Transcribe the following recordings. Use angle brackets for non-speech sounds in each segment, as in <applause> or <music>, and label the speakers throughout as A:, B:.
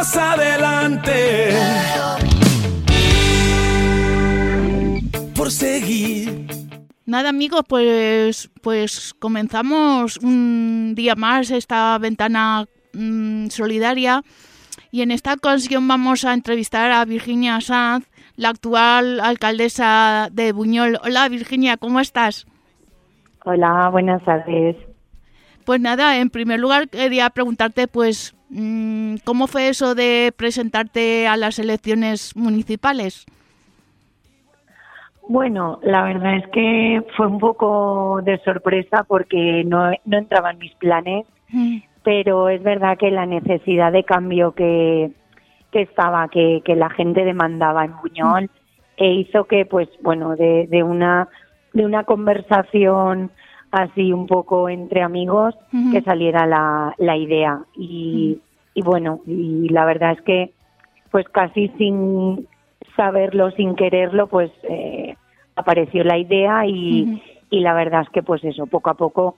A: Vamos adelante. Por seguir.
B: Nada amigos, pues, pues comenzamos un día más esta ventana mm, solidaria y en esta ocasión vamos a entrevistar a Virginia Sanz, la actual alcaldesa de Buñol. Hola Virginia, ¿cómo estás?
C: Hola, buenas tardes.
B: Pues nada, en primer lugar quería preguntarte pues cómo fue eso de presentarte a las elecciones municipales.
C: Bueno, la verdad es que fue un poco de sorpresa porque no, no entraba en mis planes,
B: Mm,
C: pero es verdad que la necesidad de cambio que, que estaba, que, que la gente demandaba en Buñol, e hizo que, pues, bueno, de, de una de una conversación así un poco entre amigos que saliera la, la idea. Y, y bueno y la verdad es que pues casi sin saberlo sin quererlo pues eh, apareció la idea y, y la verdad es que pues eso poco a poco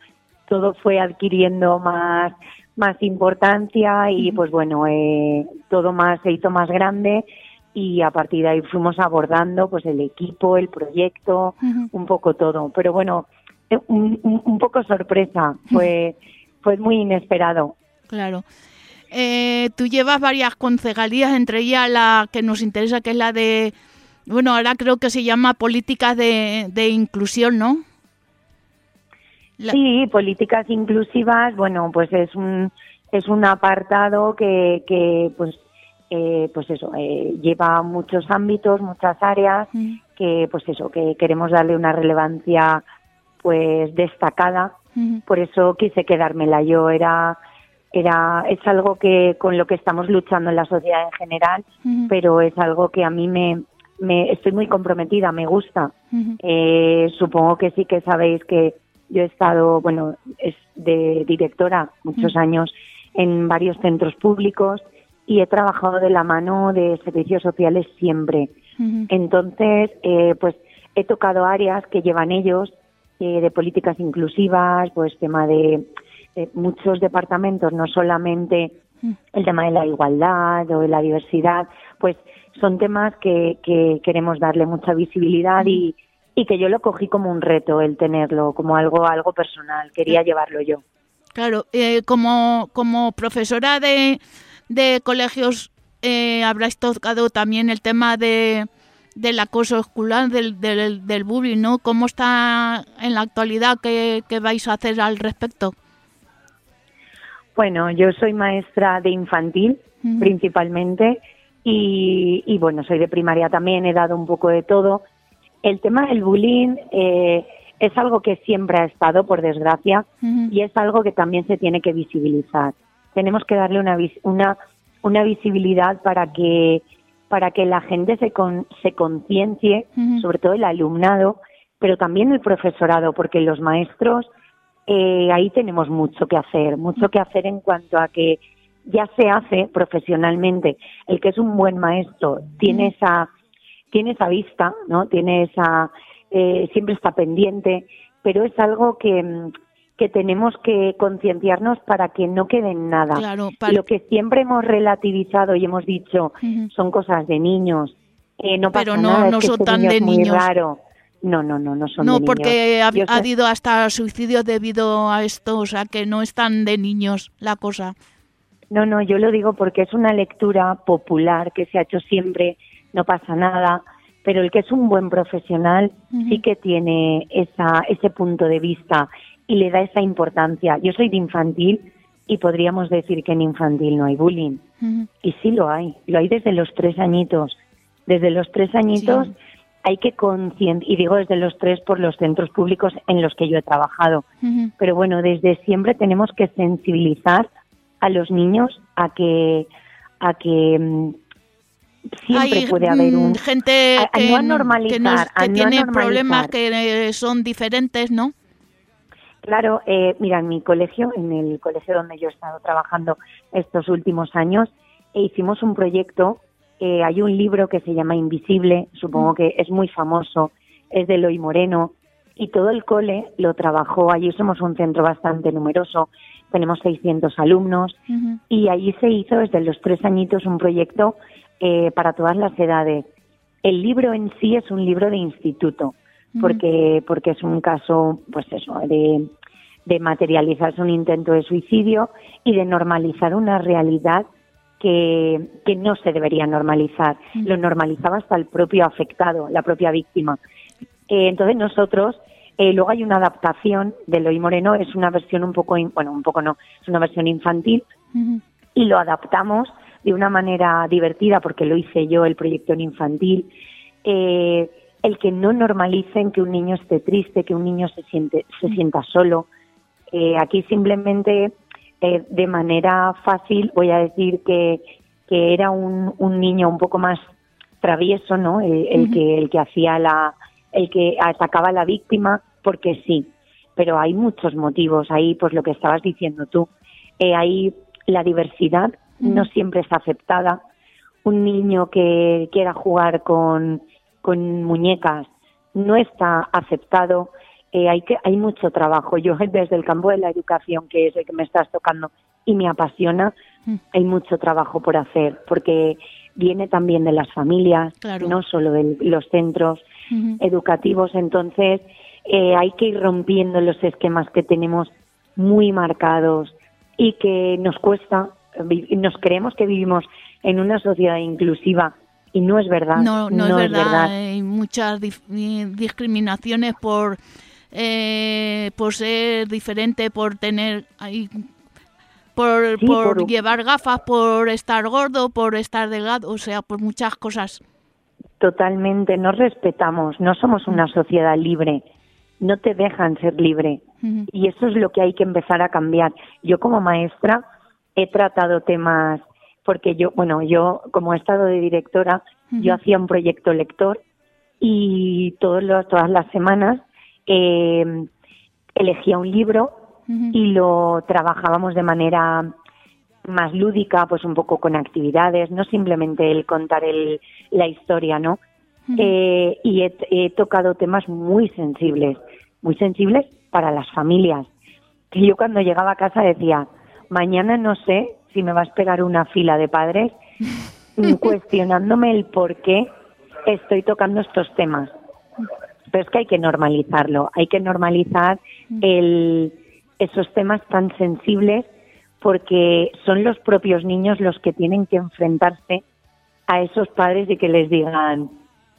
C: todo fue adquiriendo más más importancia y pues bueno eh, todo más se hizo más grande y a partir de ahí fuimos abordando pues el equipo el proyecto un poco todo. Pero bueno un, poco sorpresa <laughs> fue fue muy inesperado
B: Claro. Eh, tú llevas varias concejalías, entre ellas la que nos interesa, que es la de, bueno, ahora creo que se llama políticas de, de inclusión, ¿no? La-
C: Sí, políticas inclusivas, bueno, pues es un es un apartado que, que pues eh, pues eso eh, lleva muchos ámbitos, muchas áreas
B: Mm,
C: que pues eso que queremos darle una relevancia pues destacada. Por eso quise quedármela yo era era es algo que con lo que estamos luchando en la sociedad en general, pero es algo que a mí me me estoy muy comprometida, me gusta. Eh, supongo que sí que sabéis que yo he estado, bueno, es de directora muchos años en varios centros públicos y he trabajado de la mano de servicios sociales siempre. Entonces, eh, pues he tocado áreas que llevan ellos eh, de políticas inclusivas, pues tema de, de muchos departamentos, no solamente
B: Mm.
C: el tema de la igualdad o de la diversidad, pues son temas que, que queremos darle mucha visibilidad y, y que yo lo cogí como un reto el tenerlo, como algo algo personal, quería llevarlo yo.
B: Claro, eh, como, como profesora de, de colegios eh, habrás tocado también el tema de del acoso escolar, del, del, del bullying, ¿no? ¿Cómo está en la actualidad? ¿Qué, qué vais a hacer al respecto?
C: Bueno, yo soy maestra de infantil principalmente y, y, bueno, soy de primaria también, he dado un poco de todo. El tema del bullying eh, es algo que siempre ha estado, por desgracia, y es algo que también se tiene que visibilizar. Tenemos que darle una, vis- una, una visibilidad para que, para que la gente se, con, se conciencie, sobre todo el alumnado, pero también el profesorado, porque los maestros eh, ahí tenemos mucho que hacer, mucho que hacer en cuanto a que ya se hace profesionalmente. El que es un buen maestro tiene esa tiene esa vista, ¿no? Tiene esa eh, siempre está pendiente, pero es algo que que tenemos que concienciarnos para que no quede en nada.
B: Claro, para-
C: Lo que siempre hemos relativizado y hemos dicho son cosas de niños. Eh, no pasa
B: Pero no-
C: nada, es
B: no
C: que
B: son
C: este
B: tan
C: niño
B: de
C: es muy
B: niños.
C: raro. No, no, no, no son
B: No,
C: de niños.
B: porque ha,
C: Yo
B: ha
C: sé-
B: habido hasta suicidios debido a esto, o sea que no es tan de niños la cosa.
C: No, no, yo lo digo porque es una lectura popular que se ha hecho siempre, no pasa nada, pero el que es un buen profesional sí que tiene esa, ese punto de vista y le da esa importancia. Yo soy de infantil y podríamos decir que en infantil no hay bullying. Y sí lo hay, lo hay desde los tres añitos. Desde los tres añitos
B: Sí.
C: hay que conscientizar, y digo desde los tres por los centros públicos en los que yo he trabajado, pero bueno, desde siempre tenemos que sensibilizar a los niños a que a que mm, siempre
B: Hay,
C: puede haber un
B: mm, gente
C: a- a
B: que,
C: no
B: que,
C: a
B: tiene
C: normalizar.
B: problemas que son diferentes, ¿no?
C: Claro, eh, mira, en mi colegio, en el colegio donde yo he estado trabajando estos últimos años, eh, hicimos un proyecto. eh, hay un libro que se llama Invisible, supongo que es muy famoso, es de Eloy Moreno, y todo el cole lo trabajó. Allí somos un centro bastante numeroso, tenemos 600 alumnos, y allí se hizo desde los tres añitos un proyecto eh, para todas las edades. El libro en sí es un libro de instituto, porque, porque es un caso, pues eso, de, de materializarse un intento de suicidio y de normalizar una realidad que, que no se debería normalizar. Lo normalizaba hasta el propio afectado, la propia víctima. Eh, entonces nosotros, eh, luego hay una adaptación de Eloy Moreno, es una versión un poco, in- bueno, un poco no, es una versión infantil y lo adaptamos de una manera divertida porque lo hice yo el proyecto en infantil eh, el que no normalicen que un niño esté triste que un niño se siente se sienta solo. Eh, aquí simplemente eh, de manera fácil voy a decir que que era un, un niño un poco más travieso no el, el que el que hacía la el que atacaba a la víctima porque sí. Pero hay muchos motivos. Ahí pues lo que estabas diciendo tú. Eh, ahí la diversidad no siempre es aceptada. Un niño que quiera jugar con, con muñecas no está aceptado Eh, hay que hay mucho trabajo yo <laughs> desde el campo de la educación que es el que me estás tocando y me apasiona
B: Mm.
C: hay mucho trabajo por hacer porque viene también de las familias
B: Claro.
C: no solo de los centros educativos. Entonces, eh, hay que ir rompiendo los esquemas que tenemos muy marcados y que nos cuesta, vi- nos creemos que vivimos en una sociedad inclusiva y no es verdad.
B: No, no, es, verdad. Hay muchas eh, discriminaciones por eh, por ser diferente, por tener ahí, por,
C: Sí,
B: por
C: por-
B: llevar gafas, por estar gordo, por estar delgado, o sea, por muchas cosas.
C: Totalmente, no respetamos, no somos una sociedad libre, no te dejan ser libre. Y eso es lo que hay que empezar a cambiar. Yo como maestra he tratado temas, porque yo, bueno, yo como he estado de directora, yo hacía un proyecto lector y todos los, todas las semanas eh, elegía un libro y lo trabajábamos de manera más lúdica, pues un poco con actividades, no simplemente el contar el, la historia, ¿no? Eh, y he, he tocado temas muy sensibles, muy sensibles para las familias. Que yo cuando llegaba a casa decía, mañana no sé si me va a esperar una fila de padres <laughs> cuestionándome el por qué estoy tocando estos temas. Pero es que hay que normalizarlo, hay que normalizar el, esos temas tan sensibles porque son los propios niños los que tienen que enfrentarse a esos padres y que les digan,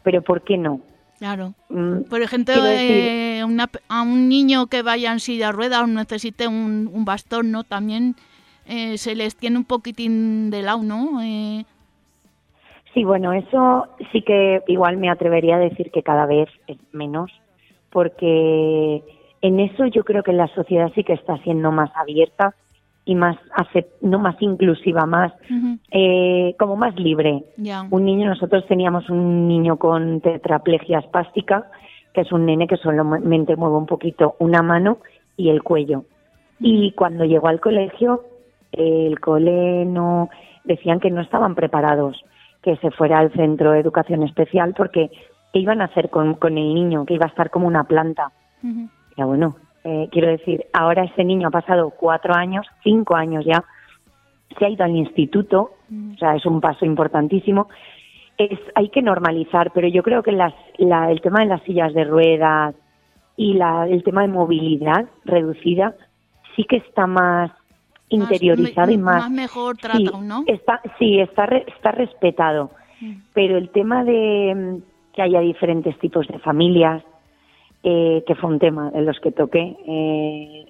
C: pero ¿por qué no?
B: Claro.
C: Mm,
B: Por ejemplo, eh, una a un niño que vaya en silla de ruedas o necesite un, un bastón, ¿no? También eh, se les tiene un poquitín de lado, ¿no? Eh,
C: Sí, bueno, eso sí que igual me atrevería a decir que cada vez es menos, porque en eso yo creo que la sociedad sí que está siendo más abierta y más no más inclusiva, más eh, como más libre. Un niño, nosotros teníamos un niño con tetraplegia espástica, que es un nene que solamente mueve un poquito una mano y el cuello. Y cuando llegó al colegio, el cole no decían que no estaban preparados que se fuera al centro de educación especial porque qué iban a hacer con, con el niño, que iba a estar como una planta.
B: ujú,
C: Ya bueno, eh, quiero decir, ahora ese niño ha pasado cuatro años, cinco años ya, se ha ido al instituto, o sea, es un paso importantísimo. Es, hay que normalizar, pero yo creo que las, la, el tema de las sillas de ruedas y la, el tema de movilidad reducida sí que está más interiorizado
B: me-
C: y más,
B: más mejor
C: sí,
B: tratado, ¿no?
C: Está, sí, está, re- está respetado. Pero el tema de mm, que haya diferentes tipos de familias, eh, que fue un tema de los que toqué, eh,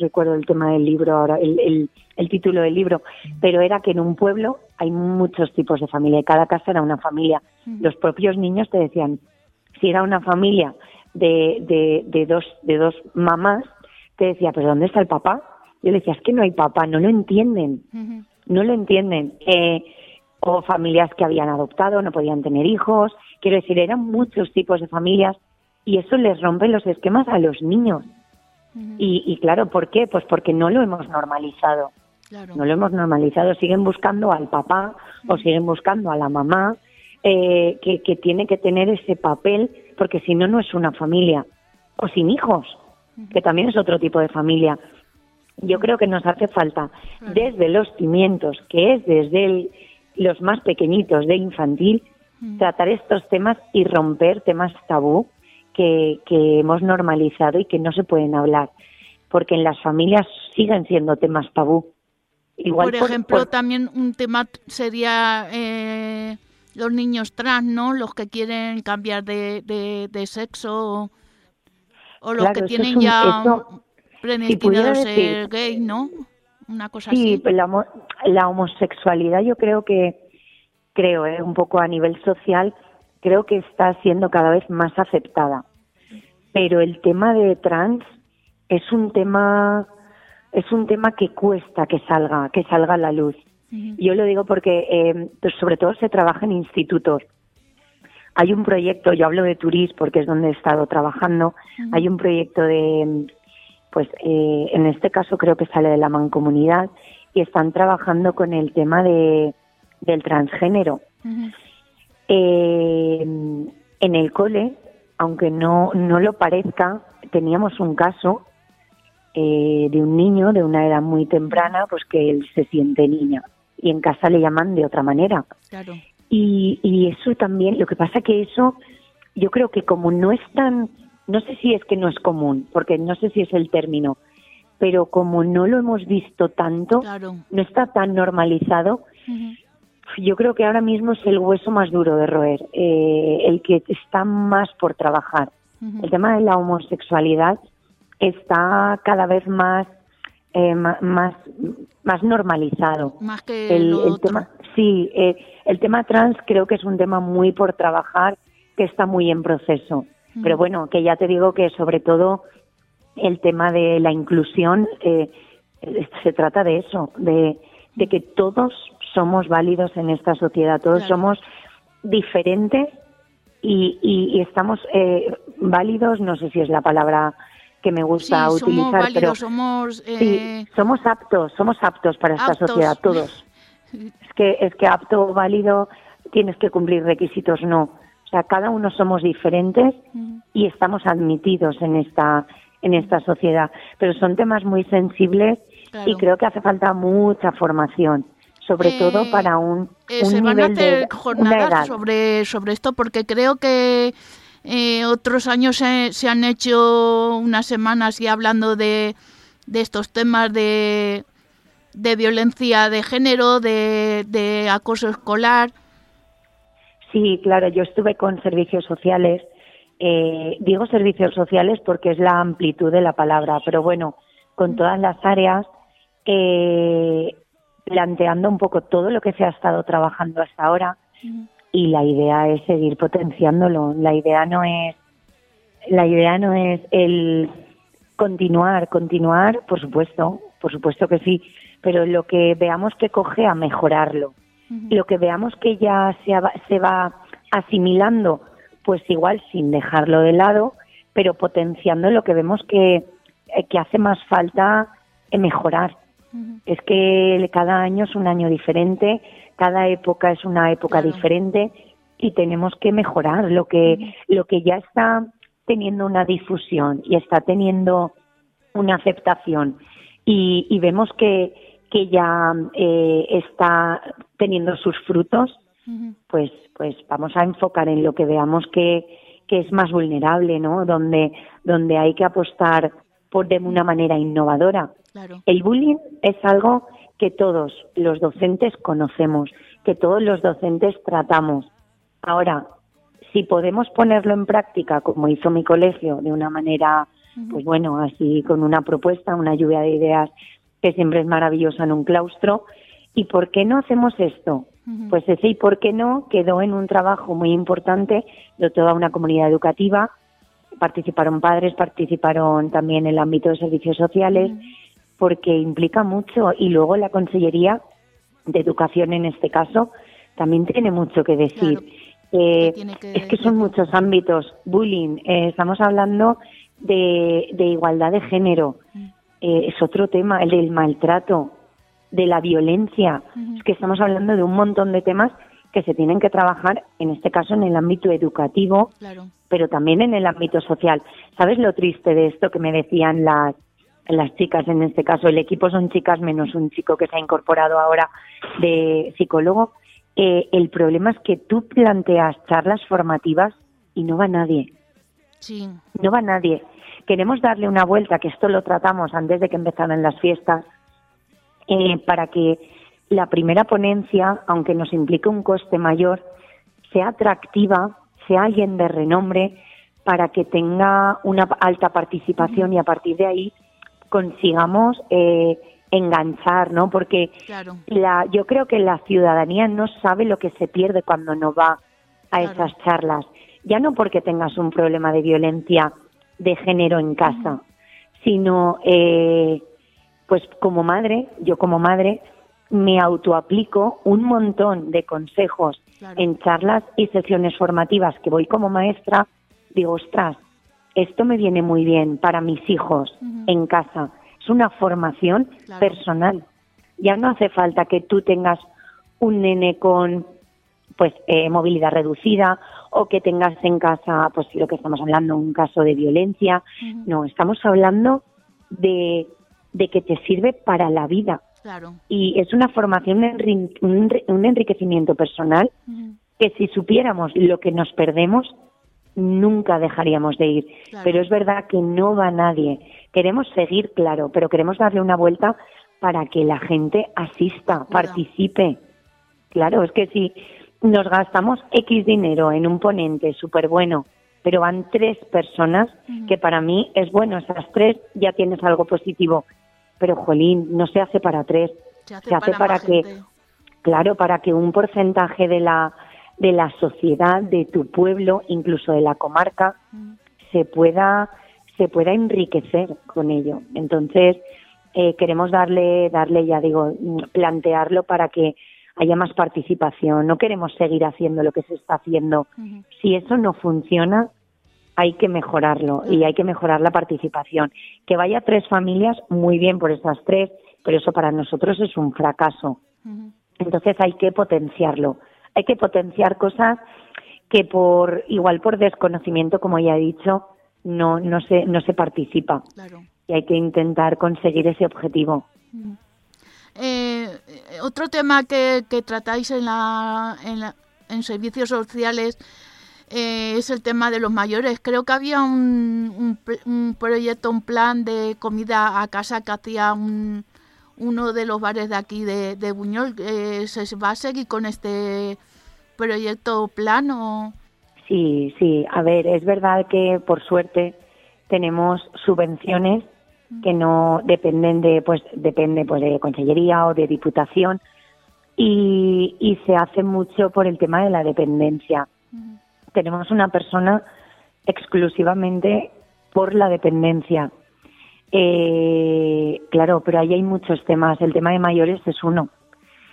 C: recuerdo el tema del libro ahora, el, el, el título del libro, pero era que en un pueblo hay muchos tipos de familia y cada casa era una familia. Los propios niños te decían, si era una familia de, de, de dos, de dos mamás, te decía, pero ¿dónde está el papá? Yo le decía, es que no hay papá, no lo entienden, no lo entienden. Eh, o familias que habían adoptado, no podían tener hijos. Quiero decir, eran muchos tipos de familias y eso les rompe los esquemas a los niños. Y, y claro, ¿por qué? Pues porque no lo hemos normalizado.
B: Claro.
C: No lo hemos normalizado. Siguen buscando al papá o siguen buscando a la mamá eh, que, que tiene que tener ese papel, porque si no, no es una familia. O sin hijos, que también es otro tipo de familia. Yo creo que nos hace falta, desde los cimientos, que es desde el- los más pequeñitos de infantil, tratar estos temas y romper temas tabú que, que hemos normalizado y que no se pueden hablar. Porque en las familias siguen siendo temas tabú. Igual
B: por ejemplo, también un tema sería eh, los niños trans, ¿no? Los que quieren cambiar de, de, de sexo o, o los
C: Claro,
B: que tienen
C: un-
B: ya
C: eso,
B: predestinados a
C: pudiera
B: ser
C: decir-
B: gay, ¿no? Una cosa
C: Sí,
B: así.
C: pues la, homo- la homosexualidad yo creo que, creo, eh, un poco a nivel social, creo que está siendo cada vez más aceptada. Pero el tema de trans es un tema, es un tema que cuesta que salga, que salga a la luz. Yo lo digo porque, eh, pues sobre todo se trabaja en institutos. Hay un proyecto, yo hablo de Turis porque es donde he estado trabajando, hay un proyecto de, pues eh, en este caso creo que sale de la mancomunidad y están trabajando con el tema de del transgénero. Eh, en el cole, aunque no, no lo parezca, teníamos un caso eh, de un niño de una edad muy temprana, pues que él se siente niña y en casa le llaman de otra manera.
B: Claro.
C: Y, y eso también, lo que pasa que eso, yo creo que como no es tan, no sé si es que no es común, porque no sé si es el término, pero como no lo hemos visto tanto,
B: Claro.
C: no está tan normalizado, yo creo que ahora mismo es el hueso más duro de roer, eh, el que está más por trabajar. El tema de la homosexualidad está cada vez más eh, más más normalizado.
B: Más que
C: El,
B: lo
C: el
B: otro.
C: tema, sí, eh, el tema trans creo que es un tema muy por trabajar, que está muy en proceso. Pero bueno, que ya te digo que sobre todo el tema de la inclusión eh, se trata de eso, de, de que todos somos válidos en esta sociedad, todos
B: Claro.
C: somos diferentes y, y- y estamos eh, válidos, no sé si es la palabra que me
B: Sí,
C: gusta
B: somos
C: utilizar,
B: válidos,
C: pero
B: somos...
C: sí,
B: eh,
C: somos aptos, somos aptos para esta sociedad, todos. <laughs> Es que, es que apto, válido, tienes que cumplir requisitos, no. O sea, cada uno somos diferentes y estamos admitidos en esta, en esta sociedad. Pero son temas muy sensibles
B: Claro.
C: y creo que hace falta mucha formación, sobre
B: Eh,
C: todo para un,
B: Eh,
C: un
B: se van a
C: nivel
B: hacer
C: de
B: jornadas sobre, sobre esto porque creo que eh, otros años se, se han hecho unas semanas ya hablando de, de estos temas de, de violencia de género, de, de acoso escolar.
C: Sí, claro, yo estuve con servicios sociales. eh, digo servicios sociales porque es la amplitud de la palabra, pero bueno, con todas las áreas, eh, planteando un poco todo lo que se ha estado trabajando hasta ahora y la idea es seguir potenciándolo. La idea no es, la idea no es el continuar, continuar, por supuesto, por supuesto que sí, pero lo que veamos que coge a mejorarlo lo que veamos que ya se, va- se va asimilando, pues igual sin dejarlo de lado, pero potenciando lo que vemos que, eh, que hace más falta eh, mejorar. Es que cada año es un año diferente, cada época es una época
B: Claro.
C: diferente y tenemos que mejorar lo que, lo que ya está teniendo una difusión y está teniendo una aceptación y, y vemos que, que ya eh, está teniendo sus frutos, pues, pues vamos a enfocar en lo que veamos que, que es más vulnerable, ¿no? Donde, donde hay que apostar por de una manera innovadora.
B: Claro.
C: El bullying es algo que todos los docentes conocemos, que todos los docentes tratamos. Ahora, si podemos ponerlo en práctica, como hizo mi colegio, de una manera, pues bueno, así con una propuesta, una lluvia de ideas que siempre es maravillosa en un claustro, ¿y por qué no hacemos esto? Pues ese y por qué no quedó en un trabajo muy importante de toda una comunidad educativa, participaron padres, participaron también el ámbito de servicios sociales porque implica mucho y luego la Consellería de Educación en este caso también tiene mucho que decir. Eh, es que son muchos ámbitos. Bullying, eh, estamos hablando de, igualdad de género, mm. eh, es otro tema, el del maltrato, de la violencia. Es que estamos hablando de un montón de temas que se tienen que trabajar, en este caso, en el ámbito educativo, pero también en el ámbito social. ¿Sabes lo triste de esto que me decían las, las chicas en este caso? El equipo son chicas menos un chico que se ha incorporado ahora de psicólogo. Eh, el problema es que tú planteas charlas formativas y no va nadie.
B: Sí.
C: No va nadie. Queremos darle una vuelta, que esto lo tratamos antes de que empezaran las fiestas, eh, para que la primera ponencia, aunque nos implique un coste mayor, sea atractiva, sea alguien de renombre, para que tenga una alta participación y a partir de ahí consigamos eh, enganchar, ¿no? Porque la, yo creo que la ciudadanía no sabe lo que se pierde cuando no va a esas charlas. Ya no porque tengas un problema de violencia de género en casa, sino, eh, pues como madre, yo como madre, me autoaplico un montón de consejos en charlas y sesiones formativas que voy como maestra, digo, ostras, esto me viene muy bien para mis hijos en casa. Es una formación personal. Ya no hace falta que tú tengas un nene con pues eh, movilidad reducida o que tengas en casa, pues lo que estamos hablando, un caso de violencia. No, estamos hablando de, de que te sirve para la vida. Y es una formación, un enriquecimiento personal que si supiéramos lo que nos perdemos, nunca dejaríamos de ir. Pero es verdad que no va nadie. Queremos seguir, claro, pero queremos darle una vuelta para que la gente asista, participe. Claro, es que si nos gastamos X dinero en un ponente súper bueno, pero van tres personas, que para mí es bueno, esas tres ya tienes algo positivo pero jolín, no se hace para tres,
B: se hace, para, que,
C: claro, para que un porcentaje de la de la sociedad, de tu pueblo, incluso de la comarca, mm. se pueda se pueda enriquecer con ello. Entonces eh, queremos darle darle ya digo plantearlo para que haya más participación. No queremos seguir haciendo lo que se está haciendo. Si eso no funciona, hay que mejorarlo y hay que mejorar la participación. Que vaya tres familias, muy bien por esas tres, pero eso para nosotros es un fracaso. Entonces hay que potenciarlo. Hay que potenciar cosas que por igual por desconocimiento, como ya he dicho, no no se no se participa. Y hay que intentar conseguir ese objetivo.
B: Eh, otro tema que, que tratáis en la, en, la, en servicios sociales eh, es el tema de los mayores. Creo que había un, un, proyecto, un plan de comida a casa que hacía un, uno de los bares de aquí de, de Buñol. Eh, ¿Se va a seguir con este proyecto plan o...?
C: Sí, sí. A ver, es verdad que por suerte tenemos subvenciones que no dependen de, pues, depende pues de consellería o de diputación y, y se hace mucho por el tema de la dependencia tenemos una persona exclusivamente por la dependencia. Eh, claro, pero ahí hay muchos temas. El tema de mayores es uno.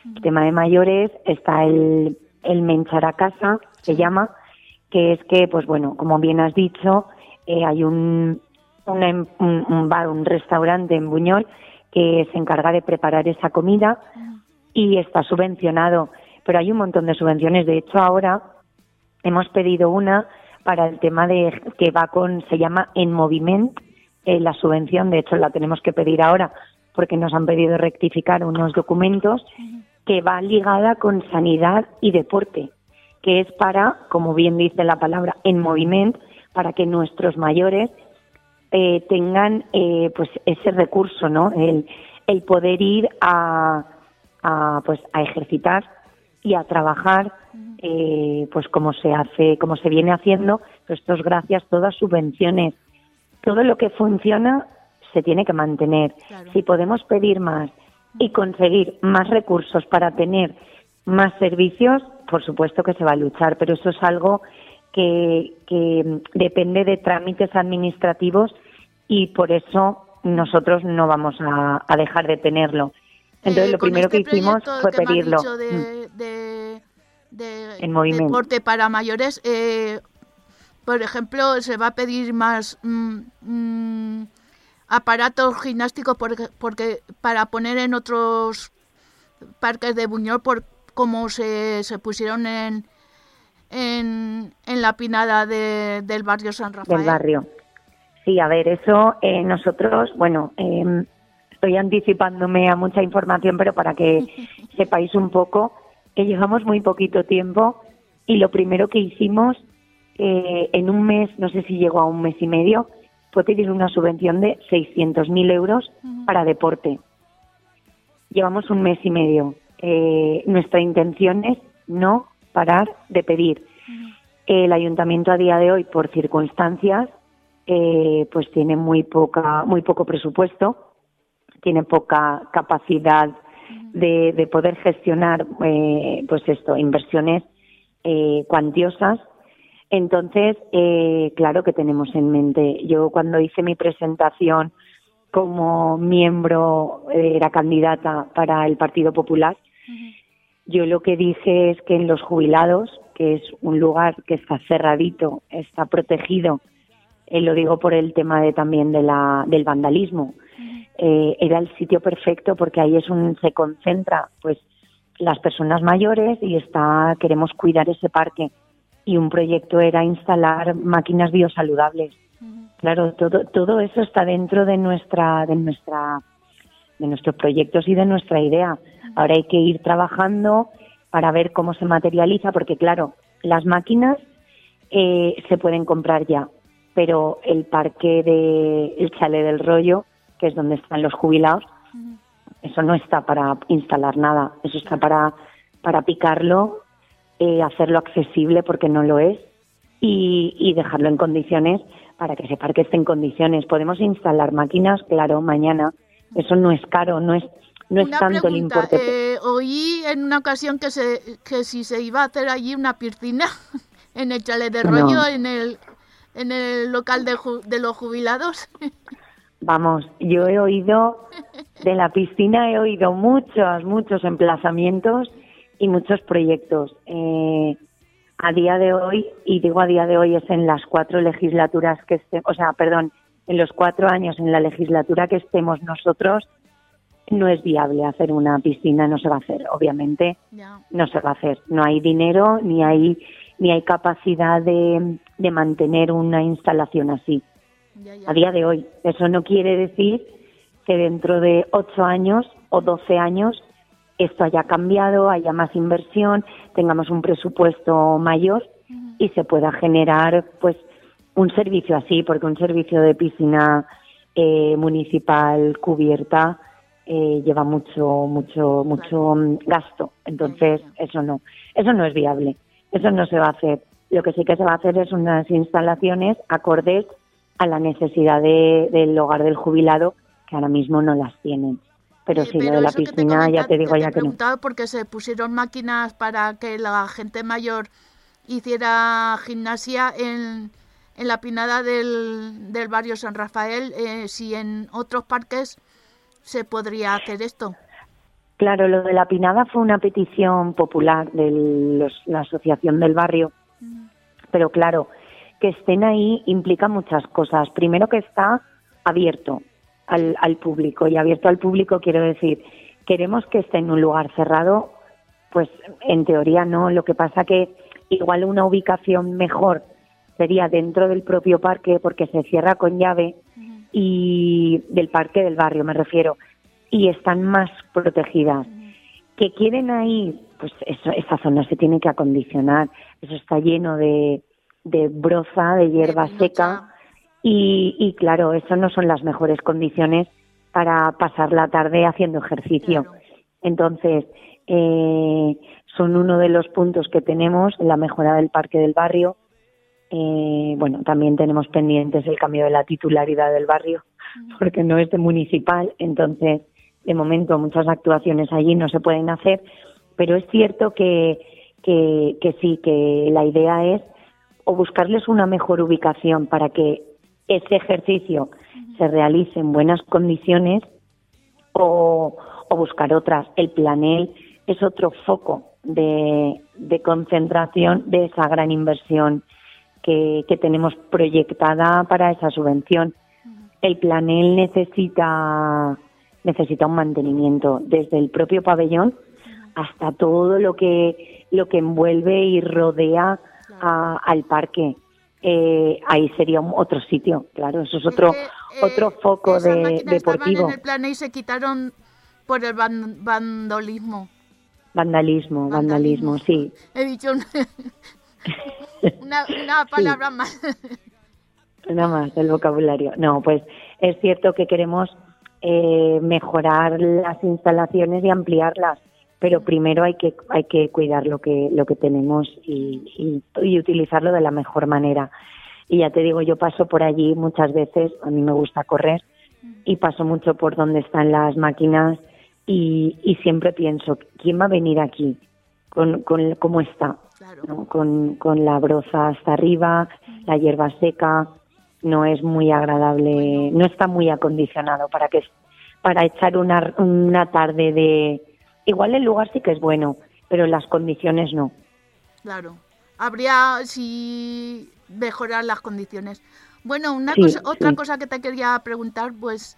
C: El tema de mayores está el, el menchar a casa, se llama, que es que, pues bueno, como bien has dicho, eh, hay un, un, un, bar, un restaurante en Buñol que se encarga de preparar esa comida y está subvencionado. Pero hay un montón de subvenciones. De hecho, ahora hemos pedido una para el tema de que va con, se llama En Movimiento, eh, la subvención, de hecho la tenemos que pedir ahora porque nos han pedido rectificar unos documentos, que va ligada con sanidad y deporte, que es para, como bien dice la palabra, en movimiento, para que nuestros mayores eh, tengan eh, pues ese recurso, ¿no? El, el poder ir a, a, pues, a ejercitar y a trabajar eh, pues como se hace, como se viene haciendo, pues esto es gracias todas subvenciones. Todo lo que funciona se tiene que mantener. Si podemos pedir más y conseguir más recursos para tener más servicios, por supuesto que se va a luchar, pero eso es algo que, que depende de trámites administrativos y por eso nosotros no vamos a, a dejar de tenerlo. Entonces
B: Eh,
C: lo primero
B: este
C: que hicimos
B: proyecto
C: fue
B: que me has
C: pedirlo.
B: dicho de,
C: Mm.
B: de- de
C: En movimiento.
B: deporte para mayores, eh, por ejemplo, se va a pedir más mm, mm, aparatos gimnásticos porque, porque para poner en otros parques de Buñol, por como se, se pusieron en, en, en la pinada de- del barrio San Rafael.
C: del barrio. Sí, a ver, eso eh, nosotros, bueno, eh, estoy anticipándome a mucha información, pero para que <laughs> sepáis un poco, que llevamos muy poquito tiempo y lo primero que hicimos eh, en un mes, no sé si llegó a un mes y medio, fue pedir una subvención de 600.000 euros para deporte. Llevamos un mes y medio. Eh, nuestra intención es no parar de pedir. El ayuntamiento a día de hoy, por circunstancias, eh, pues tiene muy poca, muy poco presupuesto, tiene poca capacidad de, de poder gestionar, eh, pues esto, inversiones eh, cuantiosas. Entonces, eh, claro que tenemos en mente. Yo cuando hice mi presentación como miembro, eh, era candidata para el Partido Popular, yo lo que dije es que en los jubilados, que es un lugar que está cerradito, está protegido, eh, lo digo por el tema de también de la, del vandalismo, eh, era el sitio perfecto porque ahí es un se concentra pues las personas mayores y está queremos cuidar ese parque y un proyecto era instalar máquinas biosaludables. Claro, todo todo eso está dentro de nuestra de nuestra de nuestros proyectos y de nuestra idea. Ahora hay que ir trabajando para ver cómo se materializa, porque claro, las máquinas eh, se pueden comprar ya, pero el parque de el Chale del Rollo, que es donde están los jubilados, eso no está para instalar nada, eso está para para picarlo, eh, hacerlo accesible porque no lo es y, y dejarlo en condiciones para que ese parque esté en condiciones. Podemos instalar máquinas, claro, mañana. Eso no es caro, no es no es
B: Una
C: tanto el
B: pregunta,
C: importe.
B: eh, oí en una ocasión que se que si se iba a hacer allí una piscina <laughs> en el chalet de
C: No.
B: rollo en el en el local de, ju- de los jubilados. <laughs>
C: Vamos, yo he oído de la piscina, he oído muchos, muchos emplazamientos y muchos proyectos. Eh, a día de hoy, y digo a día de hoy, es en las cuatro legislaturas que estemos, o sea, perdón, en los cuatro años en la legislatura que estemos nosotros, no es viable hacer una piscina, no se va a hacer, obviamente no se va a hacer. No hay dinero ni hay ni hay capacidad de, de mantener una instalación así
B: Ya, ya.
C: a día de hoy. Eso no quiere decir que dentro de ocho años o doce años esto haya cambiado, haya más inversión, tengamos un presupuesto mayor y se pueda generar pues un servicio así, porque un servicio de piscina eh, municipal cubierta eh, lleva mucho, mucho, mucho gasto. Entonces, eso no, eso no es viable. Eso no se va a hacer. Lo que sí que se va a hacer es unas instalaciones acordes a la necesidad de- del hogar del jubilado, que ahora mismo no las tienen. Pero sí, lo de la
B: te
C: piscina, ya te digo
B: que
C: ya
B: te
C: que no.
B: porque se pusieron máquinas para que la gente mayor hiciera gimnasia en, en la pinada del, del barrio San Rafael, eh, si en otros parques se podría hacer esto.
C: Claro, lo de la pinada fue una petición popular de los- la asociación del barrio, pero claro, que estén ahí implica muchas cosas. Primero que está abierto al, al público y abierto al público quiero decir, queremos que esté en un lugar cerrado, pues en teoría no. Lo que pasa que igual una ubicación mejor sería dentro del propio parque porque se cierra con llave y del parque del barrio me refiero y están más protegidas. Que quieren ahí, pues eso, esa zona se tiene que acondicionar. Eso está lleno de, de broza, de hierba seca y, y claro, eso no son las mejores condiciones para pasar la tarde haciendo ejercicio.
B: Claro.
C: Entonces, eh, son uno de los puntos que tenemos en la mejora del parque del barrio. Eh, bueno, también tenemos pendientes el cambio de la titularidad del barrio, porque no es de municipal, entonces, de momento, muchas actuaciones allí no se pueden hacer, pero es cierto que, que, que sí, que la idea es o buscarles una mejor ubicación para que ese ejercicio se realice en buenas condiciones o, buscar otras. El planel es otro foco de, concentración de esa gran inversión que, tenemos proyectada para esa subvención. El planel necesita necesita un mantenimiento desde el propio pabellón hasta todo lo que lo que envuelve y rodea al parque. Eh, ahí sería otro sitio, claro, eso es otro eh, otro foco de, deportivo.
B: en el plan y se quitaron por el vandalismo.
C: Vandalismo, vandalismo, sí.
B: He dicho una, <laughs> una, palabra más.
C: Una más del vocabulario. No, pues es cierto que queremos eh, mejorar las instalaciones y ampliarlas pero primero hay que hay que cuidar lo que lo que tenemos y, y, utilizarlo de la mejor manera. Y ya te digo yo paso por allí muchas veces a mí me gusta correr y paso mucho por donde están las máquinas y, y siempre pienso quién va a venir aquí con, con cómo está con, con la broza hasta arriba la hierba seca no es muy agradable no está muy acondicionado para que para echar una una tarde de Igual el lugar sí que es bueno, pero las condiciones no.
B: Claro. Habría si mejorar las condiciones. Bueno, una cosa, otra cosa que te quería preguntar, pues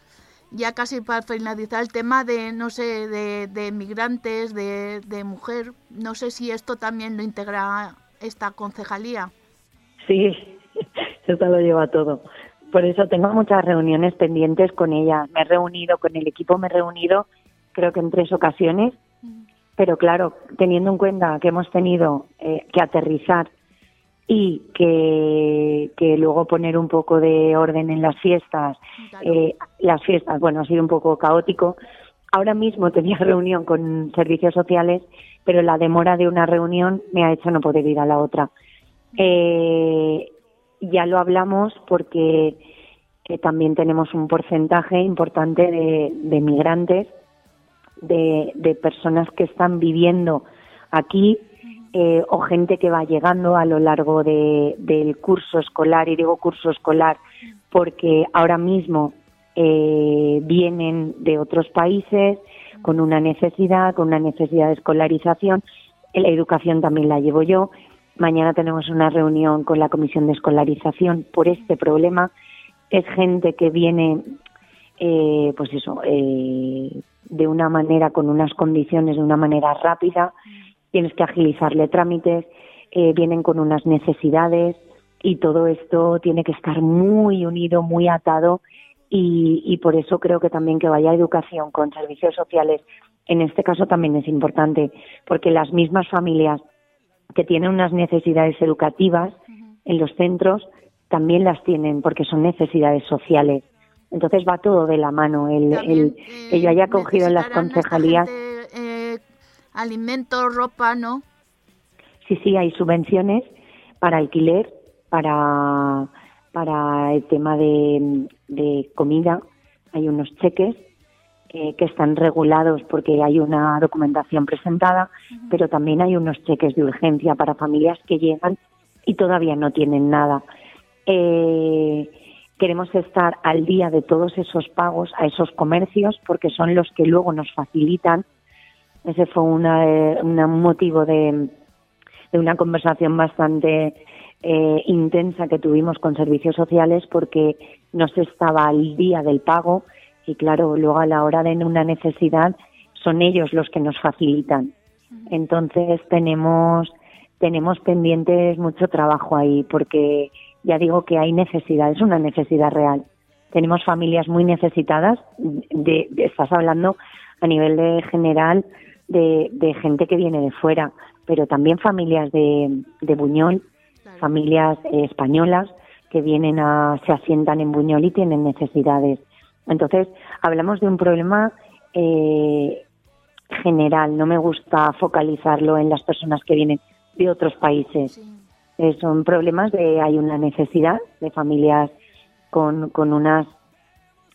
B: ya casi para finalizar el tema de, no sé, de, de migrantes, de, de mujer, no sé si esto también lo integra esta concejalía.
C: Sí, <laughs> eso lo lleva todo. Por eso tengo muchas reuniones pendientes con ella. Me he reunido con el equipo, me he reunido creo que en tres ocasiones, pero claro, teniendo en cuenta que hemos tenido eh, que aterrizar y que, que, luego poner un poco de orden en las fiestas, eh, las fiestas, bueno, ha sido un poco caótico. Ahora mismo <laughs> tenía reunión con servicios sociales, pero la demora de una reunión me ha hecho no poder ir a la otra. Eh, ya lo hablamos porque también tenemos un porcentaje importante de, de migrantes de, personas que están viviendo aquí eh, o gente que va llegando a lo largo de, del curso escolar, y digo curso escolar porque ahora mismo eh, vienen de otros países con una necesidad, con una necesidad de escolarización. La educación también la llevo yo. Mañana tenemos una reunión con la Comisión de Escolarización por este problema. Es gente que viene, eh, pues eso, eh, de una manera, con unas condiciones, de una manera rápida, tienes que agilizarle trámites, eh, vienen con unas necesidades y todo esto tiene que estar muy unido, muy atado y, y por eso creo que también que vaya educación con servicios sociales, en este caso también es importante, porque las mismas familias que tienen unas necesidades educativas en los centros también las tienen porque son necesidades sociales entonces va todo de la mano. El, el que yo haya cogido en las concejalías.
B: eh, alimentos, ropa, ¿no?
C: Sí, sí, hay subvenciones para alquiler, para, para el tema de, de comida. Hay unos cheques eh, que están regulados porque hay una documentación presentada, pero también hay unos cheques de urgencia para familias que llegan y todavía no tienen nada. Eh, Queremos estar al día de todos esos pagos a esos comercios porque son los que luego nos facilitan. Ese fue una, eh, un motivo de, una conversación bastante eh, intensa que tuvimos con servicios sociales porque no se estaba al día del pago y claro, luego a la hora de una necesidad son ellos los que nos facilitan. Entonces tenemos tenemos pendientes mucho trabajo ahí porque ya digo que hay necesidad, es una necesidad real. Tenemos familias muy necesitadas, de, estás hablando a nivel de general de, de, gente que viene de fuera, pero también familias de, de Buñol, familias eh, españolas que vienen a, se asientan en Buñol y tienen necesidades. Entonces, hablamos de un problema eh, general, no me gusta focalizarlo en las personas que vienen de otros países. Eh, son problemas de hay una necesidad de familias con, con unas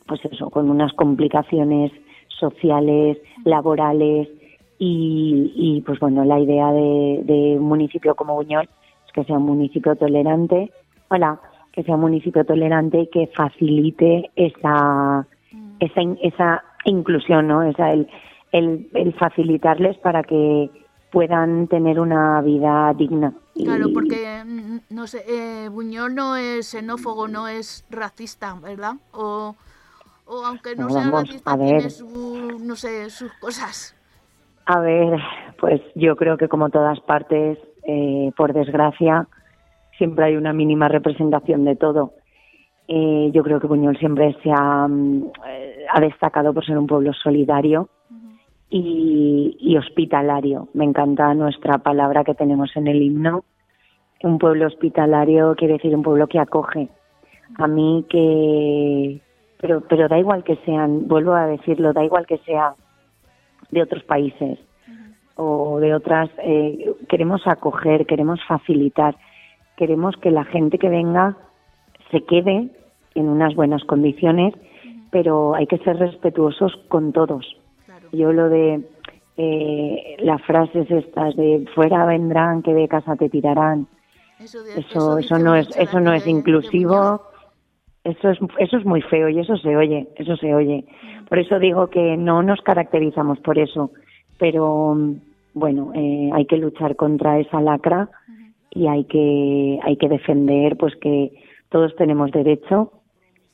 C: pues eso con unas complicaciones sociales laborales y, y pues bueno la idea de, de, un municipio como Buñol es que sea un municipio tolerante hola que sea un municipio tolerante y que facilite esa, esa, esa inclusión, ¿no? Esa, el, el, el facilitarles para que puedan tener una vida digna.
B: Claro, porque mm, no sé, eh, Buñol no es xenófobo, no es racista, ¿verdad? O, o aunque no,
C: No,
B: sea
C: vamos,
B: racista,
C: a
B: tiene su, no sé, sus cosas.
C: A ver, pues yo creo que como todas partes, eh, por desgracia, siempre hay una mínima representación de todo. Eh, yo creo que Buñol siempre se ha, mm, eh, ha destacado por ser un pueblo solidario y, hospitalario. Me encanta nuestra palabra que tenemos en el himno. Un pueblo hospitalario quiere decir un pueblo que acoge. A mí que... Pero, pero da igual que sean, vuelvo a decirlo, da igual que sea de otros países o de otras. eh, queremos acoger, queremos facilitar, queremos que la gente que venga se quede en unas buenas condiciones, pero hay que ser respetuosos con todos. Yo lo de eh, las frases estas de fuera vendrán, que de casa te tirarán,
B: Eso, de-
C: eso, no es, eso no es inclusivo. Eso es, eso es muy feo y eso se oye, eso se oye. Por eso digo que no nos caracterizamos por eso, pero bueno, eh, hay que luchar contra esa lacra y hay que, hay que defender, pues que todos tenemos derecho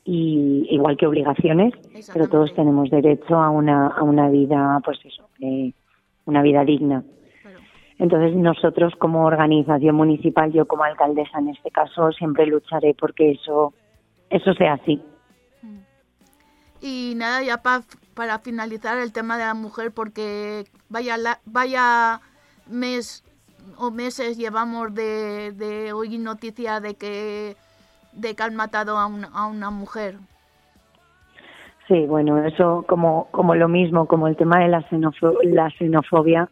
C: y igual que obligaciones, pero todos tenemos derecho a una, a una vida, pues eso, eh, una vida digna. Entonces nosotros como organización municipal, yo como alcaldesa en este caso, siempre lucharé porque eso, eso sea así.
B: Y nada, ya pa- para finalizar el tema de la mujer, porque vaya, la- vaya mes o meses llevamos de, de oír noticia de que, de que han matado a, una- a una mujer.
C: Sí, bueno, eso como, como lo mismo, como el tema de la, la xenofobia,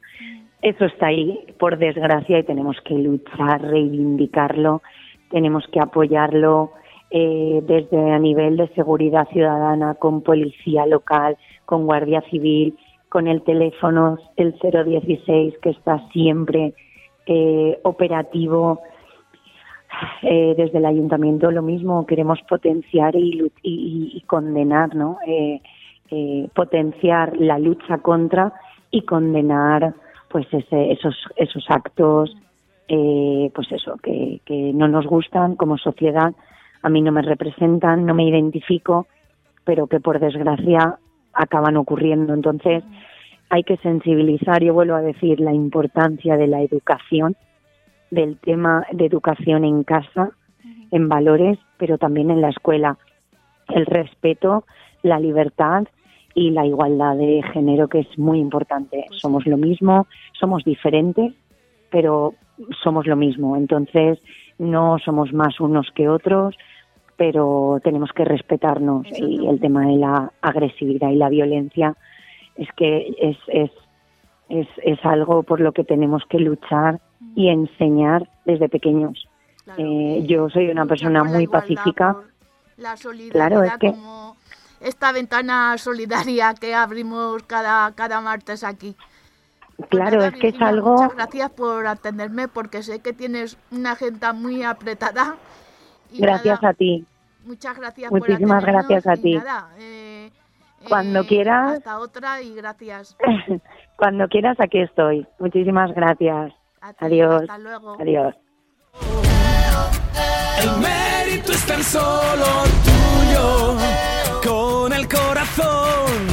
C: eso está ahí, por desgracia, y tenemos que luchar, reivindicarlo, tenemos que apoyarlo eh, desde a nivel de seguridad ciudadana, con policía local, con guardia civil, con el teléfono, el 016, que está siempre eh, operativo. Eh, desde el ayuntamiento lo mismo queremos potenciar y, y- y condenar, ¿no? Eh, eh, potenciar la lucha contra y condenar, pues ese- esos esos actos, eh, pues eso que, que no nos gustan como sociedad, a mí no me representan, no me identifico, pero que por desgracia acaban ocurriendo. Entonces hay que sensibilizar, yo vuelvo a decir, la importancia de la educación del tema de educación en casa, en valores, pero también en la escuela. El respeto, la libertad y la igualdad de género, que es muy importante. Somos lo mismo, somos diferentes, pero somos lo mismo. Entonces, no somos más unos que otros, pero tenemos que respetarnos. Y el tema de la agresividad y la violencia es que es, es, es, es algo por lo que tenemos que luchar y enseñar desde pequeños.
B: Claro,
C: Eh,
B: y
C: yo soy una persona muy
B: igualdad,
C: pacífica.
B: La solidaridad,
C: Claro, es que-
B: como esta ventana solidaria que abrimos cada, cada martes aquí. Pues
C: Claro,
B: nada,
C: es que es algo...
B: Muchas gracias por atenderme porque sé que tienes una agenda muy apretada. y
C: Gracias
B: nada,
C: a ti.
B: Muchas gracias
C: Muchísimas
B: por
C: gracias a ti.
B: nada, eh,
C: Cuando
B: eh,
C: quieras.
B: Hasta otra y gracias. <laughs>
C: Cuando quieras, aquí estoy. Muchísimas gracias.
B: A ti,
C: Adiós.
B: Hasta luego.
C: Adiós.
A: El mérito es tan solo tuyo, con el corazón.